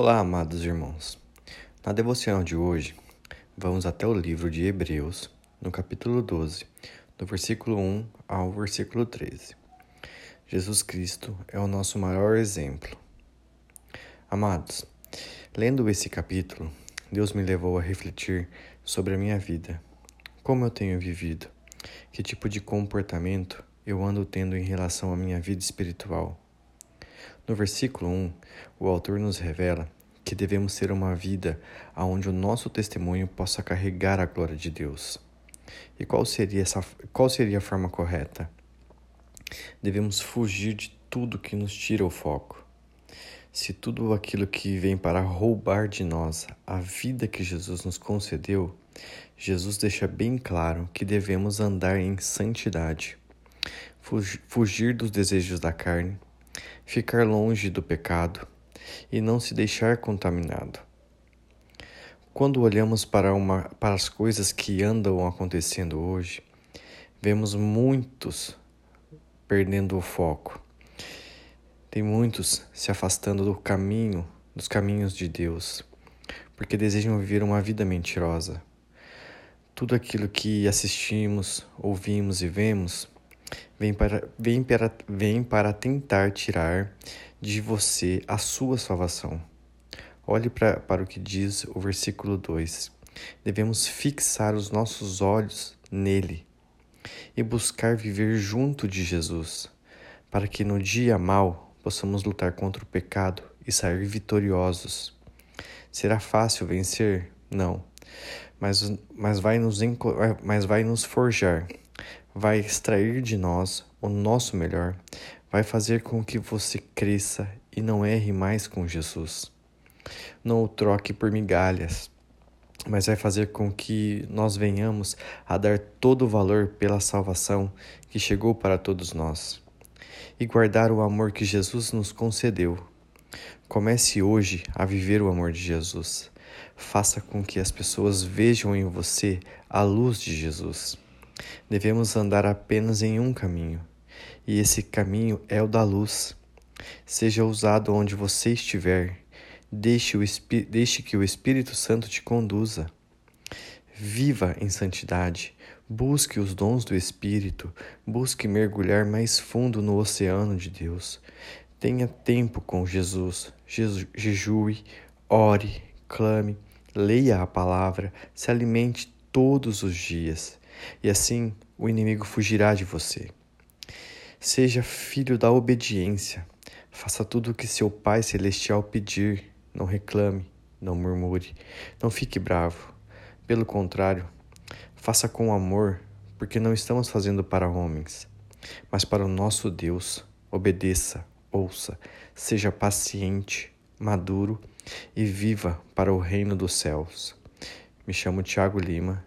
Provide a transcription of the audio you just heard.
Olá, amados irmãos. Na devocional de hoje, vamos até o livro de Hebreus, no capítulo 12, do versículo 1 ao versículo 13. Jesus Cristo é o nosso maior exemplo. Amados, lendo esse capítulo, Deus me levou a refletir sobre a minha vida, como eu tenho vivido, que tipo de comportamento eu ando tendo em relação à minha vida espiritual no versículo 1, o autor nos revela que devemos ter uma vida onde o nosso testemunho possa carregar a glória de Deus. E qual seria, essa, qual seria a forma correta? Devemos fugir de tudo que nos tira o foco. Se tudo aquilo que vem para roubar de nós a vida que Jesus nos concedeu, Jesus deixa bem claro que devemos andar em santidade, fugir dos desejos da carne, ficar longe do pecado e não se deixar contaminado. Quando olhamos para, uma, para as coisas que andam acontecendo hoje, vemos muitos perdendo o foco. Tem muitos se afastando do caminho, dos caminhos de Deus, porque desejam viver uma vida mentirosa. Tudo aquilo que assistimos, ouvimos e vemos vem para, vem para, vem para tentar tirar de você a sua salvação. Olhe pra, para o que diz o versículo 2. Devemos fixar os nossos olhos nele e buscar viver junto de Jesus, para que no dia mal possamos lutar contra o pecado e sair vitoriosos. Será fácil vencer? Não, mas, mas, vai, nos, mas vai nos forjar vai extrair de nós o nosso melhor, vai fazer com que você cresça e não erre mais com Jesus. Não o troque por migalhas, mas vai fazer com que nós venhamos a dar todo o valor pela salvação que chegou para todos nós e guardar o amor que Jesus nos concedeu. Comece hoje a viver o amor de Jesus. Faça com que as pessoas vejam em você a luz de Jesus. Devemos andar apenas em um caminho, e esse caminho é o da luz. Seja usado onde você estiver, deixe, o, deixe que o Espírito Santo te conduza. Viva em santidade, busque os dons do Espírito, busque mergulhar mais fundo no oceano de Deus. Tenha tempo com Jesus, jejue, ore, clame, leia a palavra, se alimente todos os dias e assim o inimigo fugirá de você. Seja filho da obediência, faça tudo o que seu Pai Celestial pedir, não reclame, não murmure, não fique bravo. Pelo contrário, faça com amor, porque não estamos fazendo para homens, mas para o nosso Deus. Obedeça, ouça, seja paciente, maduro e viva para o reino dos céus. Me chamo Tiago Lima